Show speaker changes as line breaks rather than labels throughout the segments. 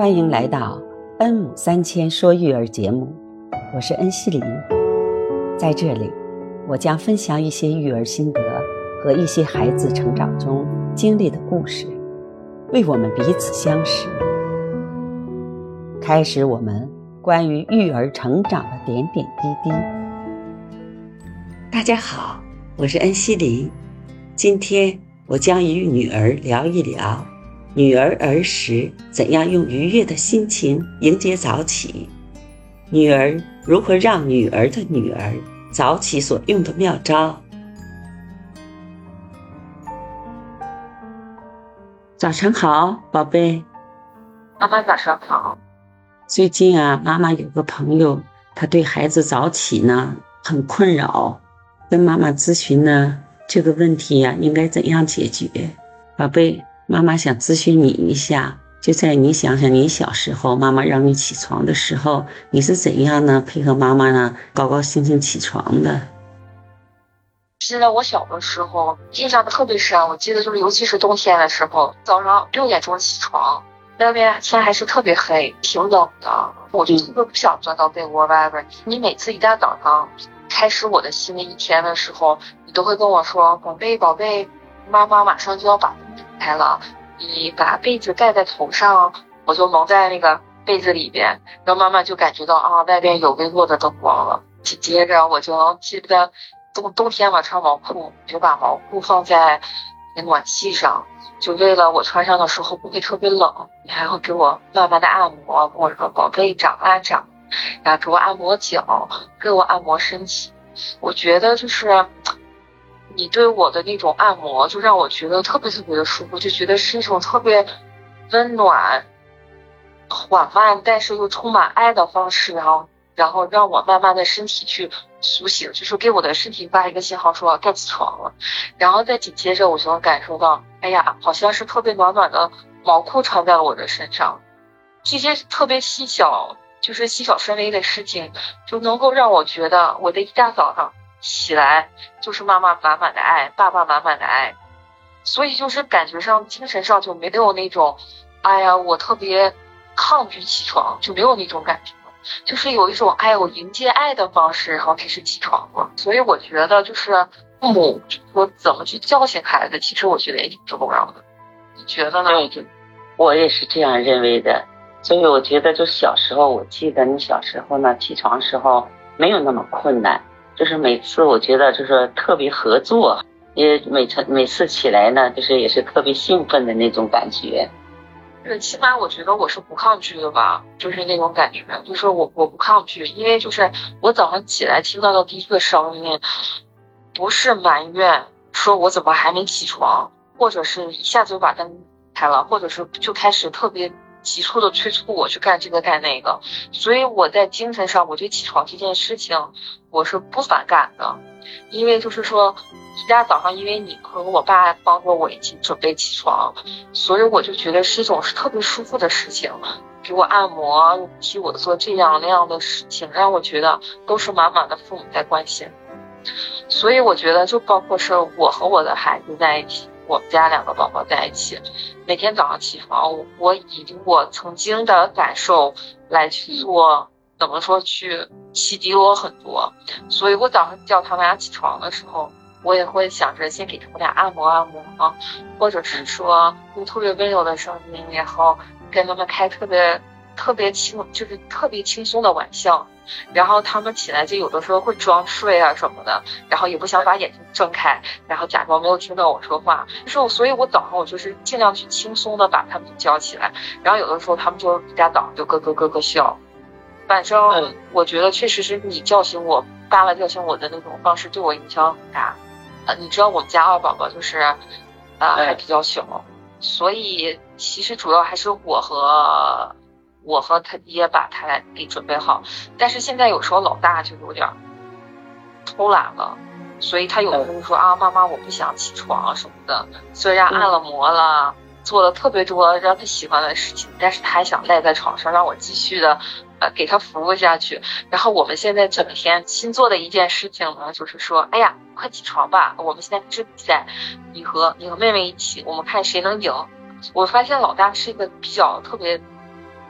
欢迎来到恩母三千说育儿节目，我是恩熙林，在这里，我将分享一些育儿心得和一些孩子成长中经历的故事，为我们彼此相识，开始我们关于育儿成长的点点滴滴。大家好，我是恩熙林，今天我将与女儿聊一聊。女儿儿时怎样用愉悦的心情迎接早起？女儿如何让女儿的女儿早起所用的妙招？早晨好，宝贝。
妈妈早上好。
最近啊，妈妈有个朋友，她对孩子早起呢很困扰，跟妈妈咨询呢这个问题呀应该怎样解决？宝贝。妈妈想咨询你一下，就在你想想你小时候，妈妈让你起床的时候，你是怎样呢？配合妈妈呢，高高兴兴起床的。
记得我小的时候印象特别深，我记得就是尤其是冬天的时候，早上六点钟起床，外面天还是特别黑，挺冷的，我就特别不想钻到被窝外边。你每次一大早上开始我的新的一天的时候，你都会跟我说：“宝贝，宝贝，妈妈马上就要把。”开了，你把被子盖在头上，我就蒙在那个被子里边，然后妈妈就感觉到啊，外边有微弱的灯光了。紧接着我就记得冬冬天嘛穿毛裤，就把毛裤放在暖气上，就为了我穿上的时候不会特别冷。你还会给我慢慢的按摩，跟我说宝贝长啊长，然后给我按摩脚，给我按摩身体。我觉得就是。你对我的那种按摩，就让我觉得特别特别的舒服，就觉得是一种特别温暖、缓慢，但是又充满爱的方式，然后，然后让我慢慢的身体去苏醒，就是给我的身体发一个信号，说该起床了。然后再紧接着，我就能感受到，哎呀，好像是特别暖暖的毛裤穿在了我的身上，这些特别细小，就是细小深微的事情，就能够让我觉得我的一大早上。起来就是妈妈满满的爱，爸爸满满的爱，所以就是感觉上精神上就没有那种，哎呀，我特别抗拒起床，就没有那种感觉，就是有一种哎，我迎接爱的方式，然后开始起床了。所以我觉得就是父母说怎么去叫醒孩子，其实我觉得也挺重要的。你觉得呢？
我也是这样认为的。所以我觉得就小时候，我记得你小时候呢，起床时候没有那么困难。就是每次我觉得就是特别合作，也每次每次起来呢，就是也是特别兴奋的那种感觉。
是，起码我觉得我是不抗拒的吧，就是那种感觉，就是我我不抗拒，因为就是我早上起来听到的第一个声音，不是埋怨说我怎么还没起床，或者是一下子就把灯开了，或者是就开始特别。急促的催促我去干这个干那个，所以我在精神上，我对起床这件事情我是不反感的，因为就是说一大早上，因为你和我爸帮着我一起准备起床，所以我就觉得是一种是特别舒服的事情，给我按摩，替我做这样那样的事情，让我觉得都是满满的父母在关心，所以我觉得就包括是我和我的孩子在一起。我们家两个宝宝在一起，每天早上起床，我以我曾经的感受来去做，怎么说去启迪我很多。所以我早上叫他们俩起床的时候，我也会想着先给他们俩按摩按摩啊，或者是说用特别温柔的声音，然后跟他们开特别特别轻，就是特别轻松的玩笑。然后他们起来就有的时候会装睡啊什么的，然后也不想把眼睛睁开，然后假装没有听到我说话。就是我，所以我早上我就是尽量去轻松的把他们叫起来。然后有的时候他们就一大早上就咯咯咯咯笑。反正我觉得确实是你叫醒我，爸爸叫醒我的那种方式对我影响很大。呃，你知道我们家二宝宝就是，呃，还比较小，所以其实主要还是我和。我和他爹把他给准备好，但是现在有时候老大就有点偷懒了，所以他有的时候说啊，妈妈我不想起床什么的。虽然按了摩了，做了特别多让他喜欢的事情，但是他还想赖在床上让我继续的呃给他服务下去。然后我们现在整天新做的一件事情呢，就是说，哎呀，快起床吧，我们现在是比赛，你和你和妹妹一起，我们看谁能赢。我发现老大是一个比较特别。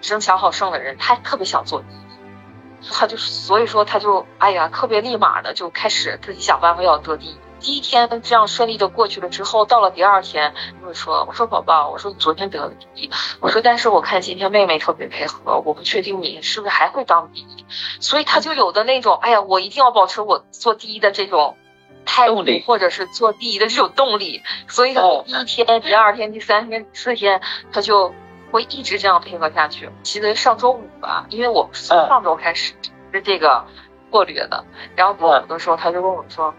争强好胜的人，他特别想做第一，他就所以说他就哎呀特别立马的就开始自己想办法要得第一。第一天这样顺利的过去了之后，到了第二天，我说我说宝宝，我说你昨天得了第一，我说但是我看今天妹妹特别配合，我不确定你是不是还会当第一，所以他就有的那种哎呀，我一定要保持我做第一的这种态度，或者是做第一的这种动力，所以他第一天、第二天、第三天、第四天，他就会一直这样配合下去。其实上周五吧，因为我从上周开始是这个策略的，然后周五的时候他就跟我说。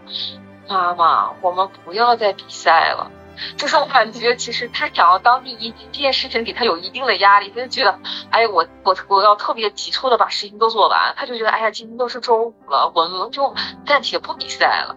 妈妈，我们不要再比赛了。就是我感觉，其实他想要当第一这件事情给他有一定的压力，他就觉得，哎，我我我要特别急促的把事情都做完。他就觉得，哎呀，今天都是周五了，我们就暂且不比赛了。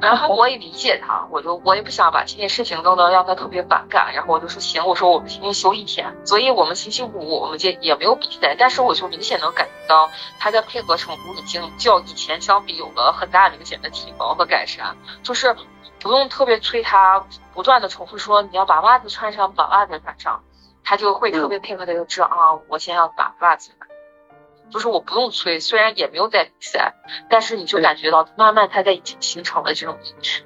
然后我也理解他，我就我也不想把这件事情弄得让他特别反感。然后我就说行，我说我们今天休一天，所以我们星期五我们这也没有比赛，但是我就明显能感觉到他的配合程度已经较以前相比有了很大明显的提高和改善，就是不用特别催他，不断的重复说你要把袜子穿上，把袜子穿上，他就会特别配合的就知道啊，我先要把袜子。就是我不用催，虽然也没有在比赛，但是你就感觉到慢慢他在已经形成了这种意识。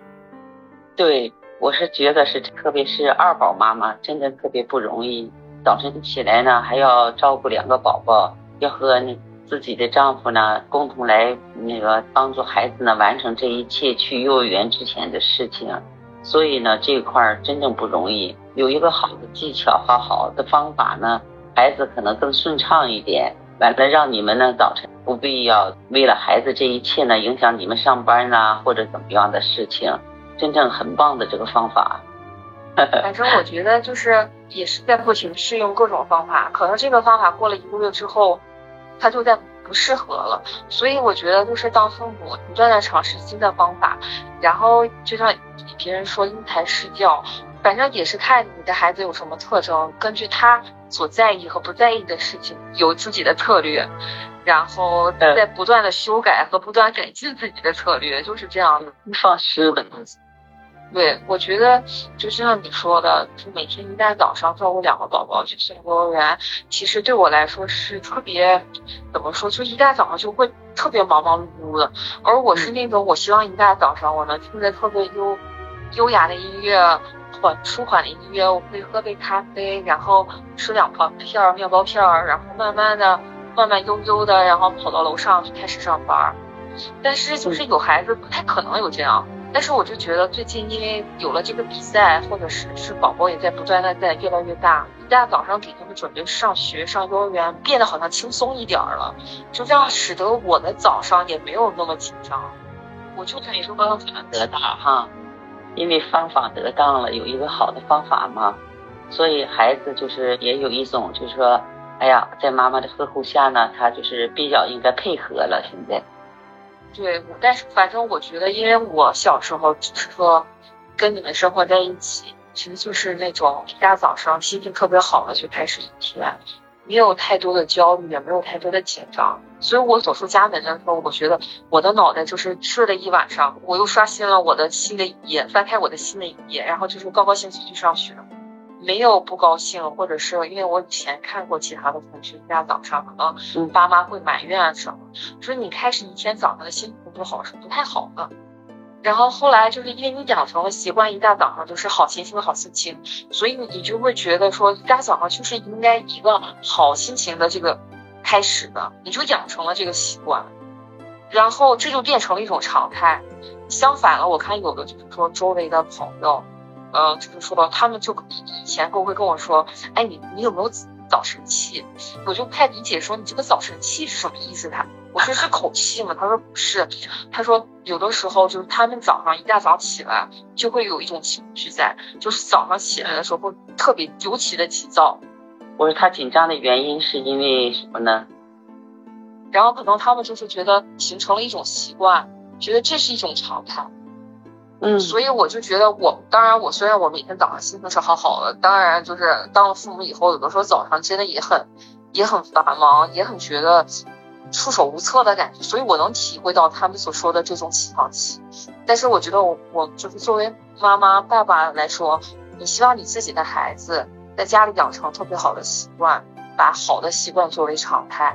对，我是觉得是，特别是二宝妈妈，真的特别不容易。早晨起来呢，还要照顾两个宝宝，要和那自己的丈夫呢共同来那个帮助孩子呢完成这一切去幼儿园之前的事情，所以呢这一块真正不容易。有一个好的技巧和好的方法呢，孩子可能更顺畅一点。完了，让你们呢早晨不必要为了孩子这一切呢影响你们上班呐或者怎么样的事情，真正很棒的这个方法。
反正我觉得就是也是在不停试用各种方法，可能这个方法过了一个月之后，它就在不适合了。所以我觉得就是当父母不断的尝试新的方法，然后就像别人说因材施教。反正也是看你的孩子有什么特征，根据他所在意和不在意的事情，有自己的策略，然后在不断的修改和不断改进自己的策略，就是这样的。
放心吧。
对，我觉得就像你说的，就每天一大早上照顾两个宝宝去送幼儿园，其实对我来说是特别，怎么说，就一大早上就会特别忙忙碌碌的。而我是那种，我希望一大早上我能听着特别优优雅的音乐。缓舒缓的音乐，我会喝杯咖啡，然后吃两片片儿面包片儿，然后慢慢的、慢慢悠悠的，然后跑到楼上就开始上班。但是就是有孩子不太可能有这样。但是我就觉得最近因为有了这个比赛，或者是是宝宝也在不断的在越来越大，一大早上给他们准备上学上幼儿园，变得好像轻松一点了，就这样使得我的早上也没有那么紧张。我就感觉说
得到哈。因为方法得当了，有一个好的方法嘛，所以孩子就是也有一种，就是说，哎呀，在妈妈的呵护下呢，他就是比较应该配合了。现在，
对，但是反正我觉得，因为我小时候只是说跟你们生活在一起，其实就是那种一大早上心情特别好的就开始一天。没有太多的焦虑，也没有太多的紧张，所以我走出家门的时候，我觉得我的脑袋就是睡了一晚上，我又刷新了我的新的一页，翻开我的新的一页，然后就是高高兴兴去上学，没有不高兴，或者是因为我以前看过其他的同学家早上可能爸妈会埋怨什么，说你开始一天早上的心情不好是不太好的。然后后来就是因为你养成了习惯，一大早上就是好心情、好心情，所以你就会觉得说，一大早上就是应该一个好心情的这个开始的，你就养成了这个习惯，然后这就变成了一种常态。相反了，我看有的就是说周围的朋友，呃，就是说他们就以前都会跟我说，哎，你你有没有？早晨气，我就不太理解，说你这个早晨气是什么意思？他我说是口气吗？他说不是，他说有的时候就是他们早上一大早起来就会有一种情绪在，就是早上起来的时候会特别尤其的急躁。
我说他紧张的原因是因为什么呢？
然后可能他们就是觉得形成了一种习惯，觉得这是一种常态。
嗯，
所以我就觉得，我当然，我虽然我每天早上心情是好好的，当然就是当了父母以后，有的时候早上真的也很也很繁忙，也很觉得束手无策的感觉。所以我能体会到他们所说的这种起床气。但是我觉得，我我就是作为妈妈爸爸来说，你希望你自己的孩子在家里养成特别好的习惯，把好的习惯作为常态。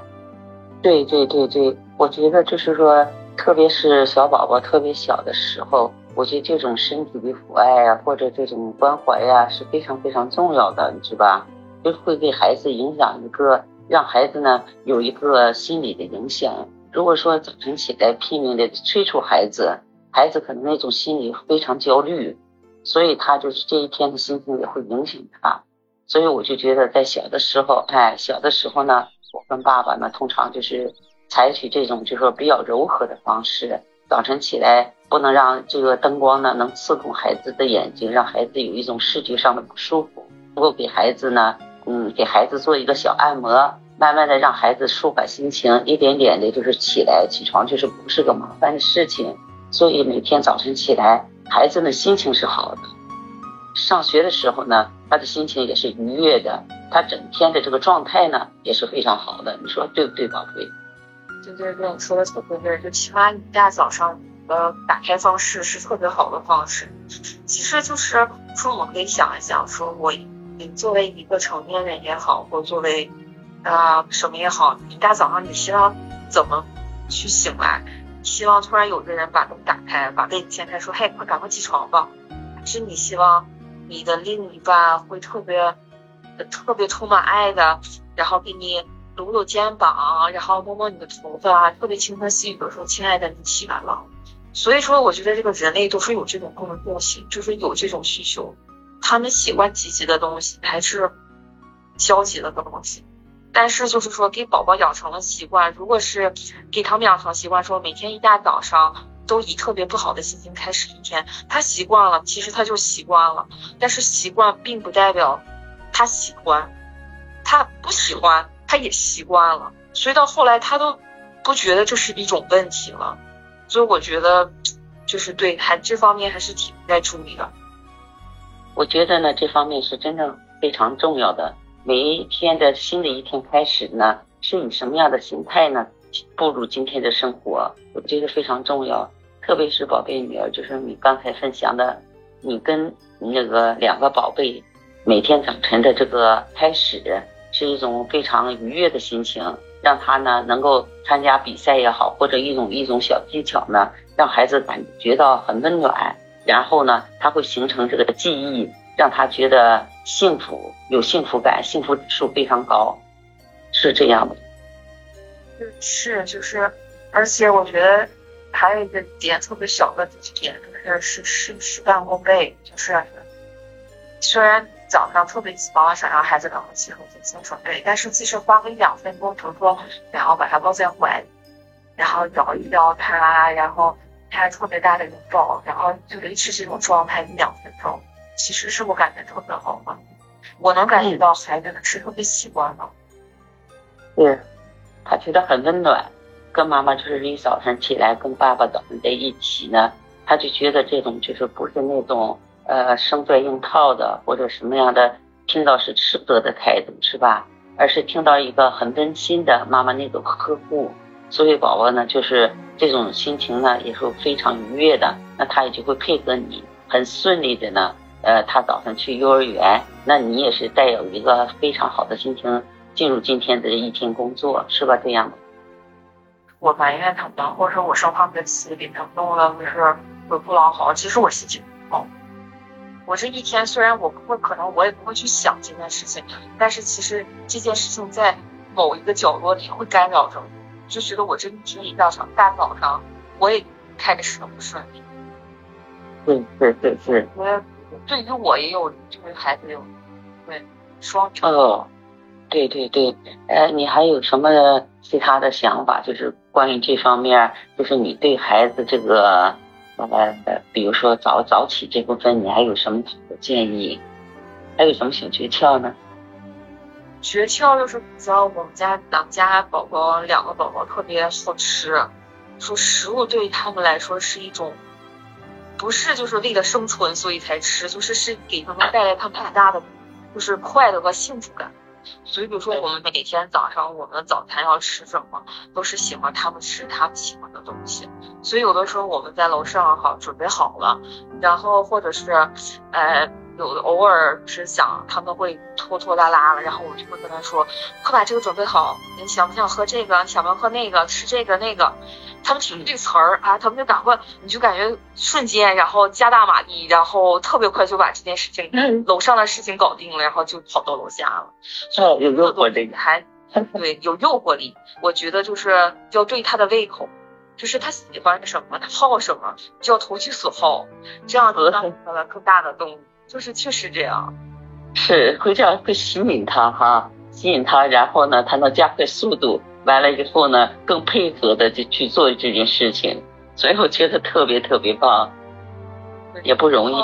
对对对对，我觉得就是说，特别是小宝宝特别小的时候，我觉得这种身体的抚爱啊，或者这种关怀呀，是非常非常重要的，你知吧？就会给孩子影响一个，让孩子呢有一个心理的影响。如果说早晨起来拼命的催促孩子，孩子可能那种心理非常焦虑，所以他就是这一天的心情也会影响他。所以我就觉得在小的时候，哎，小的时候呢，我跟爸爸呢通常就是采取这种就是说比较柔和的方式。早晨起来不能让这个灯光呢能刺痛孩子的眼睛，让孩子有一种视觉上的不舒服。能够给孩子呢，嗯，给孩子做一个小按摩，慢慢的让孩子舒缓心情，一点点的就是起来起床就是不是个麻烦的事情。所以每天早晨起来，孩子的心情是好的。上学的时候呢，他的心情也是愉悦的，他整天的这个状态呢也是非常好的，你说对不对，宝贝？
对对对，说的特别对，就起码你大早上的打开方式是特别好的方式。其实就是说，我们可以想一想，说我作为一个成年人也好，或作为啊什么也好，你大早上你希望怎么去醒来？希望突然有个人把灯打开，把被子掀开，说嘿，快赶快起床吧。是你希望。你的另一半会特别特别充满爱的，然后给你搂搂肩膀，然后摸摸你的头发，特别轻声细语的说：“亲爱的，你起来了。”所以说，我觉得这个人类都是有这种共同共性，就是有这种需求。他们喜欢积极的东西，还是消极的东西。但是就是说，给宝宝养成了习惯，如果是给他们养成习惯，说每天一大早上。都以特别不好的心情开始一天，他习惯了，其实他就习惯了，但是习惯并不代表他喜欢，他不喜欢他也习惯了，所以到后来他都不觉得这是一种问题了，所以我觉得就是对还这方面还是挺该注意的。
我觉得呢，这方面是真正非常重要的。每一天的新的一天开始呢，是以什么样的心态呢？步入今天的生活，我觉得非常重要。特别是宝贝女儿，就是你刚才分享的，你跟那个两个宝贝每天早晨的这个开始，是一种非常愉悦的心情，让他呢能够参加比赛也好，或者一种一种小技巧呢，让孩子感觉到很温暖，然后呢，他会形成这个记忆，让他觉得幸福，有幸福感，幸福指数非常高，是这样的。
是，就是，而且我觉得。还有一个点特别小的点，就是是是事半功倍。就是虽然早上特别急忙想让孩子赶快起床进行准备，但是其实花个一两分钟，比如说然后把他抱在怀里，然后摇一摇他，然后他特别大的拥抱，然后就维持这种状态一两分钟，其实是我感觉特别好的。我能感觉到孩子是特别喜欢的，
对，他觉得很温暖。跟妈妈就是一早上起来跟爸爸早上在一起呢，他就觉得这种就是不是那种呃生拽硬套的或者什么样的，听到是斥责的态度是吧？而是听到一个很温馨的妈妈那种呵护，所以宝宝呢就是这种心情呢也是非常愉悦的，那他也就会配合你很顺利的呢，呃他早上去幼儿园，那你也是带有一个非常好的心情进入今天的一天工作是吧？这样的。
我埋怨他们，或者说我生他们的气，给他们弄的就是不不老好。其实我心情不好。我这一天虽然我不会，可能我也不会去想这件事情，但是其实这件事情在某一个角落里会干扰着我，就觉得我这一天一早上大早上我也开始不顺利。
对对对对。
我对于我也有，就是孩子有，对双重。
哦，对对对，呃，你还有什么其他的想法？就是。关于这方面，就是你对孩子这个，呃，比如说早早起这部分，你还有什么建议？还有什么小诀窍呢？
诀窍就是，只要我们家咱们家宝宝两个宝宝特别好吃，说食物对于他们来说是一种，不是就是为了生存所以才吃，就是是给他们带来他们很大的就是快乐和幸福感。所以，比如说，我们每天早上我们的早餐要吃什么，都是喜欢他们吃他们喜欢的东西。所以，有的时候我们在楼上好准备好了，然后或者是，呃，有的偶尔是想他们会拖拖拉拉了，然后我就会跟他说，快把这个准备好，你想不想喝这个？想不想喝那个？吃这个那个？他们听这个词儿啊，他们就赶快，你就感觉瞬间，然后加大马力，然后特别快就把这件事情，楼上的事情搞定了，然后就跑到楼下了。
哦，有诱惑力，
还对有诱惑力。我觉得就是要对他的胃口，就是他喜欢什么，他好什么，就要投其所好，这样得到了更大的动力。就是确实这样，
是会这样会吸引他哈，吸引他，然后呢，他能加快速度。完了以后呢，更配合的就去做这件事情，所以我觉得特别特别棒，也不容易。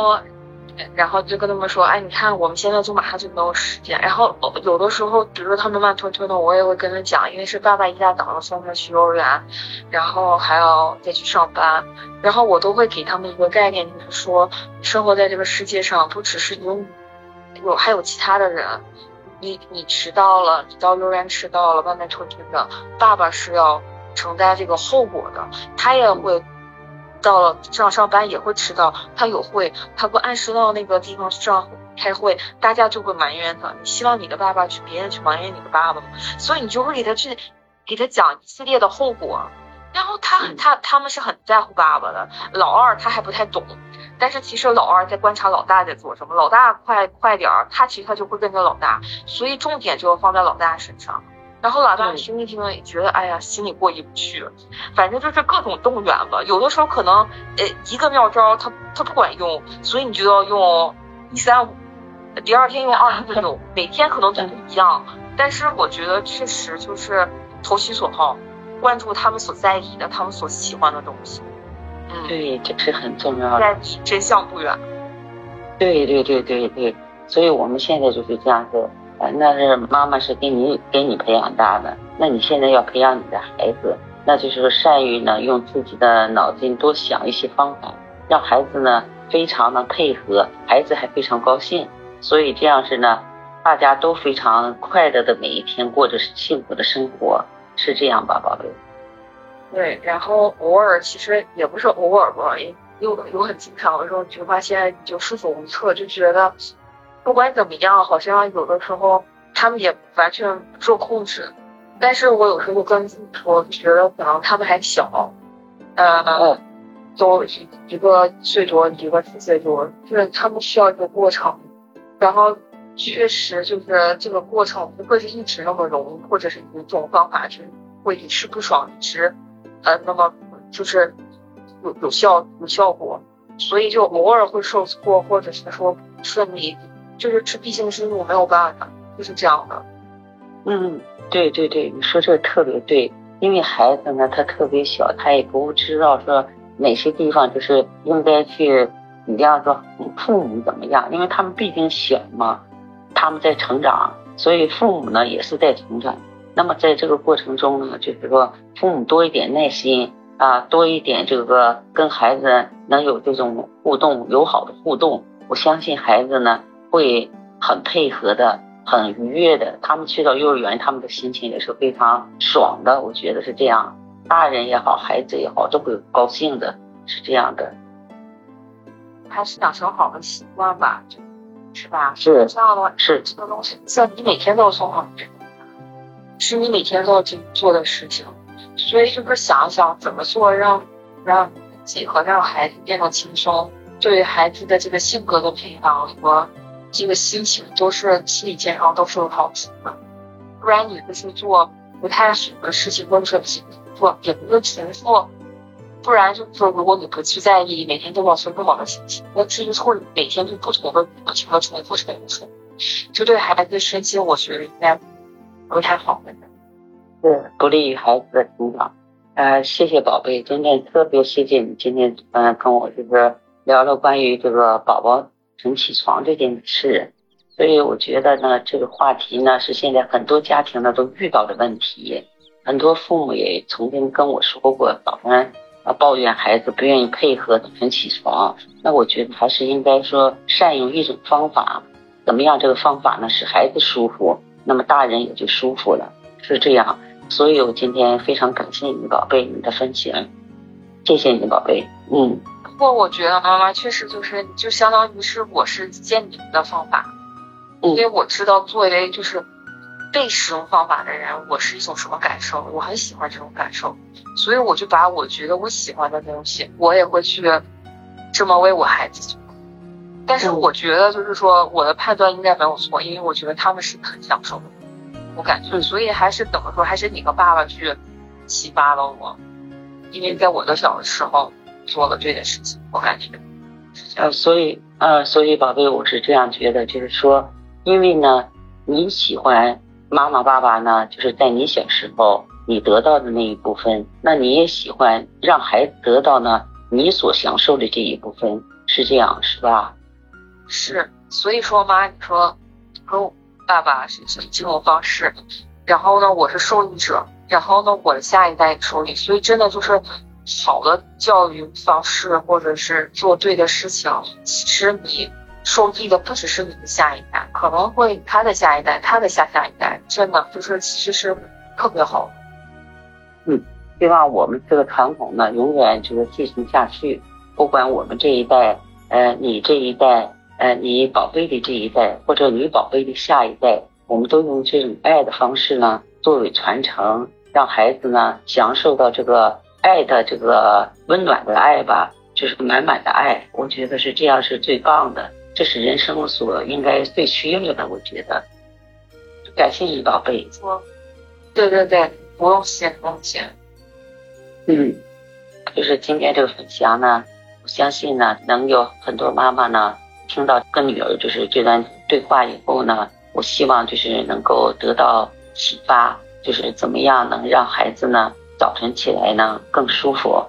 然后就跟他们说，哎，你看我们现在就马上就没有时间。然后有的时候，比如说他们慢吞吞的，我也会跟他讲，因为是爸爸一大早上送他去幼儿园，然后还要再去上班，然后我都会给他们一个概念，就是说，生活在这个世界上不只是有有还有其他的人。你你迟到了，你到幼儿园迟到了，慢慢吞吞的，爸爸是要承担这个后果的。他也会到了上上班也会迟到，他有会，他不按时到那个地方上开会，大家就会埋怨他。你希望你的爸爸去，别人去埋怨你的爸爸吗？所以你就会给他去给他讲一系列的后果。然后他他他们是很在乎爸爸的，老二他还不太懂。但是其实老二在观察老大在做什么，老大快快点儿，他其实他就会跟着老大，所以重点就要放在老大身上。然后老大听一听也觉得，哎呀，心里过意不去，反正就是各种动员吧。有的时候可能，呃，一个妙招他他不管用，所以你就要用一三五，第二天用二四六，每天可能都不一样。但是我觉得确实就是投其所好，关注他们所在意的，他们所喜欢的东西。
嗯对，这是很重要的。
离真相不远。
对对对对对，所以我们现在就是这样子。那是妈妈是给你给你培养大的，那你现在要培养你的孩子，那就是善于呢用自己的脑筋多想一些方法，让孩子呢非常的配合，孩子还非常高兴。所以这样是呢，大家都非常快乐的每一天过着幸福的生活，是这样吧，宝贝？
对，然后偶尔其实也不是偶尔吧，也有有很经常的时候，就发现就束手无策，就觉得不管怎么样，好像有的时候他们也完全不受控制。但是我有时候跟自己说，觉得可能他们还小，呃，都一个一岁多，一个四岁多，就是他们需要一个过程。然后确实就是这个过程不会是一直那么容易，或者是一种方法是会一时不爽，一直。呃，那么就是有有效有效果，所以就偶尔会受挫，或者是说不顺利，就是这毕竟是我没有办法，就是这样的。
嗯，对对对，你说这特别对，因为孩子呢他特别小，他也不知道说哪些地方就是应该去，你这样说父母怎么样，因为他们毕竟小嘛，他们在成长，所以父母呢也是在成长。那么在这个过程中呢，就是说父母多一点耐心啊，多一点这个跟孩子能有这种互动友好的互动，我相信孩子呢会很配合的，很愉悦的。他们去到幼儿园，他们的心情也是非常爽的。我觉得是这样，大人也好，孩子也好，都会高兴的，是这样的。
还是养成好的习惯吧，是吧？
是
这样的话，
是
这个东西，像你每天都要送好。是你每天都要去做的事情，所以就是想想怎么做，让让自己和让孩子变得轻松，对孩子的这个性格的培养和这个心情都是心理健康都是有好处的。不然你就是做不太好的事情，或者说做也不是重复，不然就是说如果你不去在意，每天都保持不好的心情，那其实会每天就不同的不停的重复重复，就对孩子身心，我觉得应该。不太好的，
是不利于孩子的成长。呃，谢谢宝贝，真正特别谢谢你今天嗯跟我就是聊了关于这个宝宝晨起床这件事。所以我觉得呢，这个话题呢是现在很多家庭呢都遇到的问题。很多父母也曾经跟我说过，早上啊抱怨孩子不愿意配合早晨起床。那我觉得还是应该说善用一种方法，怎么样？这个方法呢使孩子舒服。那么大人也就舒服了，是这样。所以我今天非常感谢你，宝贝，你的分享，谢谢你，宝贝。嗯，
过我觉得妈妈确实就是就相当于是我是见你们的方法，因为我知道作为就是被使用方法的人，我是一种什么感受，我很喜欢这种感受，所以我就把我觉得我喜欢的东西，我也会去这么为我孩子做。但是我觉得就是说我的判断应该没有错，因为我觉得他们是很享受的，我感觉，所以还是怎么说，还是你和爸爸去启发了我，因为在我的小的时候做了这件事情，我感觉。
呃，所以呃，所以宝贝，我是这样觉得，就是说，因为呢，你喜欢妈妈爸爸呢，就是在你小时候你得到的那一部分，那你也喜欢让孩子得到呢你所享受的这一部分，是这样是吧？
是，所以说妈，你说和爸爸是这种方式，然后呢，我是受益者，然后呢，我的下一代受益，所以真的就是好的教育方式，或者是做对的事情，其实你受益的不只是你的下一代，可能会他的下一代，他的下下一代，真的就是其实是特别好。
嗯，希望我们这个传统呢，永远就是继承下去，不管我们这一代，呃，你这一代。呃，你宝贝的这一代，或者你宝贝的下一代，我们都用这种爱的方式呢，作为传承，让孩子呢享受到这个爱的这个温暖的爱吧，就是满满的爱。我觉得是这样是最棒的，这是人生所应该最需要的。我觉得，感谢你，宝贝。
说，对对对，不用谢，不用谢。
嗯，就是今天这个分享呢，我相信呢，能有很多妈妈呢。听到跟女儿就是这段对话以后呢，我希望就是能够得到启发，就是怎么样能让孩子呢早晨起来呢更舒服。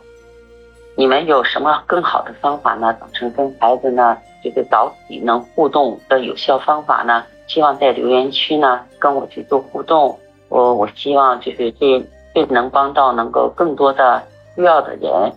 你们有什么更好的方法呢？早晨跟孩子呢这个早起能互动的有效方法呢？希望在留言区呢跟我去做互动。我我希望就是这这能帮到能够更多的需要的人。